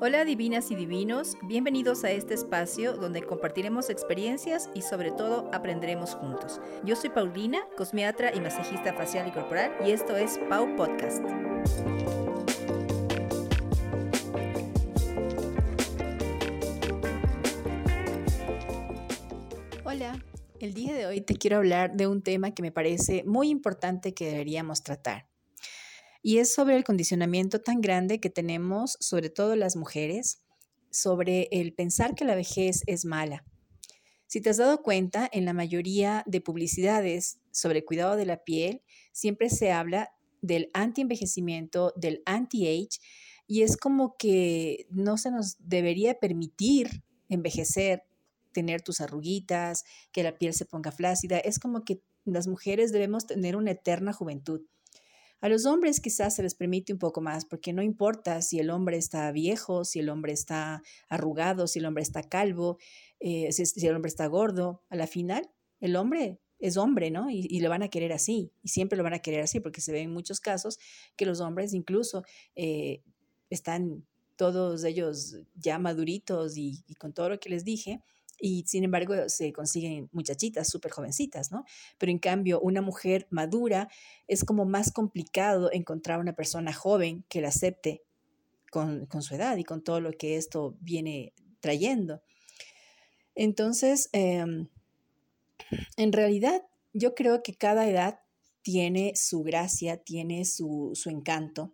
Hola divinas y divinos, bienvenidos a este espacio donde compartiremos experiencias y sobre todo aprenderemos juntos. Yo soy Paulina, cosmiatra y masajista facial y corporal y esto es Pau Podcast. Hola, el día de hoy te quiero hablar de un tema que me parece muy importante que deberíamos tratar y es sobre el condicionamiento tan grande que tenemos, sobre todo las mujeres, sobre el pensar que la vejez es mala. Si te has dado cuenta, en la mayoría de publicidades sobre cuidado de la piel, siempre se habla del anti-envejecimiento, del anti-age, y es como que no se nos debería permitir envejecer, tener tus arruguitas, que la piel se ponga flácida. Es como que las mujeres debemos tener una eterna juventud. A los hombres quizás se les permite un poco más, porque no importa si el hombre está viejo, si el hombre está arrugado, si el hombre está calvo, eh, si, el hombre está gordo, a la final el hombre es hombre, ¿no? Y, lo van a querer así, y siempre lo van a querer así, porque se ve en muchos casos que los hombres incluso eh, están todos ellos ya maduritos y, con todo lo que les dije, y sin embargo se consiguen muchachitas súper jovencitas, ¿no? Pero en cambio, una mujer madura es como más complicado encontrar una persona joven que la acepte con, su edad y con todo lo que esto viene trayendo. Entonces, em, en realidad, yo creo que cada edad tiene su gracia, tiene su, su encanto.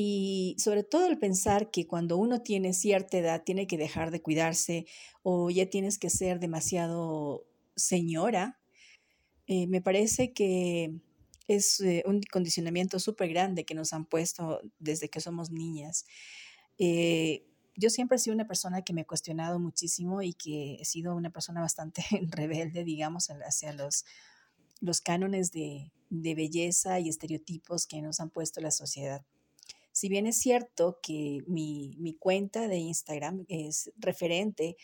Y sobre todo el pensar que cuando uno tiene cierta edad tiene que dejar de cuidarse o ya tienes que ser demasiado señora, eh, me parece que es eh, un condicionamiento súper grande que nos han puesto desde que somos niñas. Eh, yo siempre he sido una persona que me he cuestionado muchísimo y que he sido una persona bastante rebelde, digamos, hacia los, los cánones de, de belleza y estereotipos que nos han puesto la sociedad. Si bien es cierto que mi, cuenta de Instagram es referente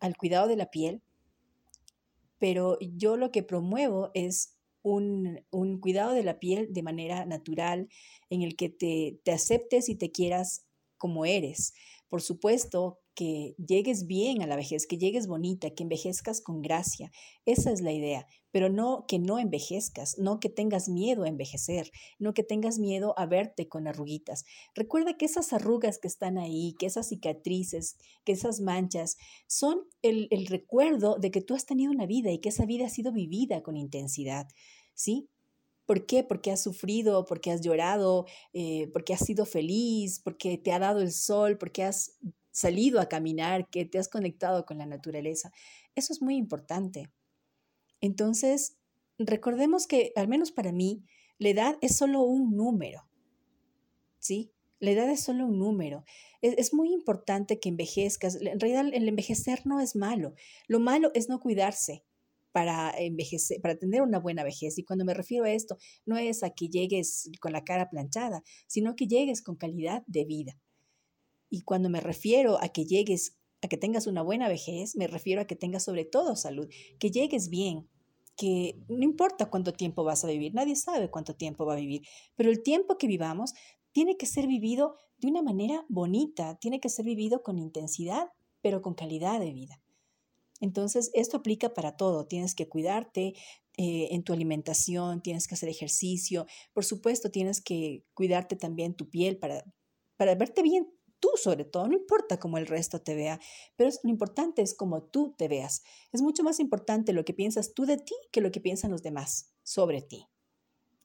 al cuidado de la piel, pero yo lo que promuevo es un, cuidado de la piel de manera natural, en el que te, te aceptes y te quieras como eres. Por supuesto que llegues bien a la vejez, que llegues bonita, que envejezcas con gracia. Esa es la idea, pero no que no envejezcas, no que tengas miedo a envejecer, no que tengas miedo a verte con arruguitas. Recuerda que esas arrugas que están ahí, que esas cicatrices, que esas manchas, son el, recuerdo de que tú has tenido una vida y que esa vida ha sido vivida con intensidad. ¿Sí? ¿Por qué? Porque has sufrido, porque has llorado, eh, porque has sido feliz, porque te ha dado el sol, porque has salido a caminar, que te has conectado con la naturaleza. Eso es muy importante. Entonces, recordemos que, al menos para mí, la edad es solo un número. ¿Sí? La edad es solo un número. Es, muy importante que envejezcas. En realidad, el envejecer no es malo. Lo malo es no cuidarse para envejecer, para tener una buena vejez. Y cuando me refiero a esto, no es a que llegues con la cara planchada, sino que llegues con calidad de vida. Y cuando me refiero a que llegues, a que tengas una buena vejez, me refiero a que tengas sobre todo salud, que llegues bien, que no importa cuánto tiempo vas a vivir, nadie sabe cuánto tiempo va a vivir, pero el tiempo que vivamos tiene que ser vivido de una manera bonita, tiene que ser vivido con intensidad, pero con calidad de vida. Entonces, esto aplica para todo. Tienes que cuidarte eh, en tu alimentación, tienes que hacer ejercicio. Por supuesto, tienes que cuidarte también tu piel para, para verte bien tú sobre todo, no importa cómo el resto te vea, pero lo importante es cómo tú te veas. Es mucho más importante lo que piensas tú de ti que lo que piensan los demás sobre ti.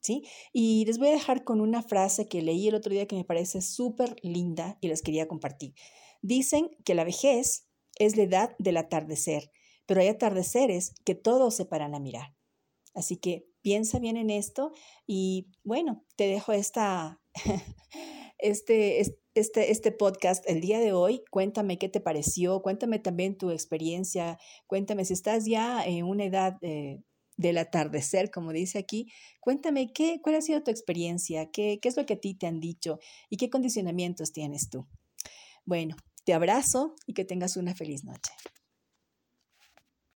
¿Sí? Y les voy a dejar con una frase que leí el otro día que me parece súper linda y les quería compartir. Dicen que la vejez es la edad del atardecer, pero hay atardeceres que todos se paran a mirar. Así que piensa bien en esto y bueno, te dejo esta, este, este, este podcast el día de hoy. Cuéntame qué te pareció, cuéntame también tu experiencia, cuéntame si estás ya en una edad del atardecer, como dice aquí, cuéntame qué, cuál ha sido tu experiencia, qué, qué es lo que a ti te han dicho y qué condicionamientos tienes tú. Bueno, te abrazo y que tengas una feliz noche.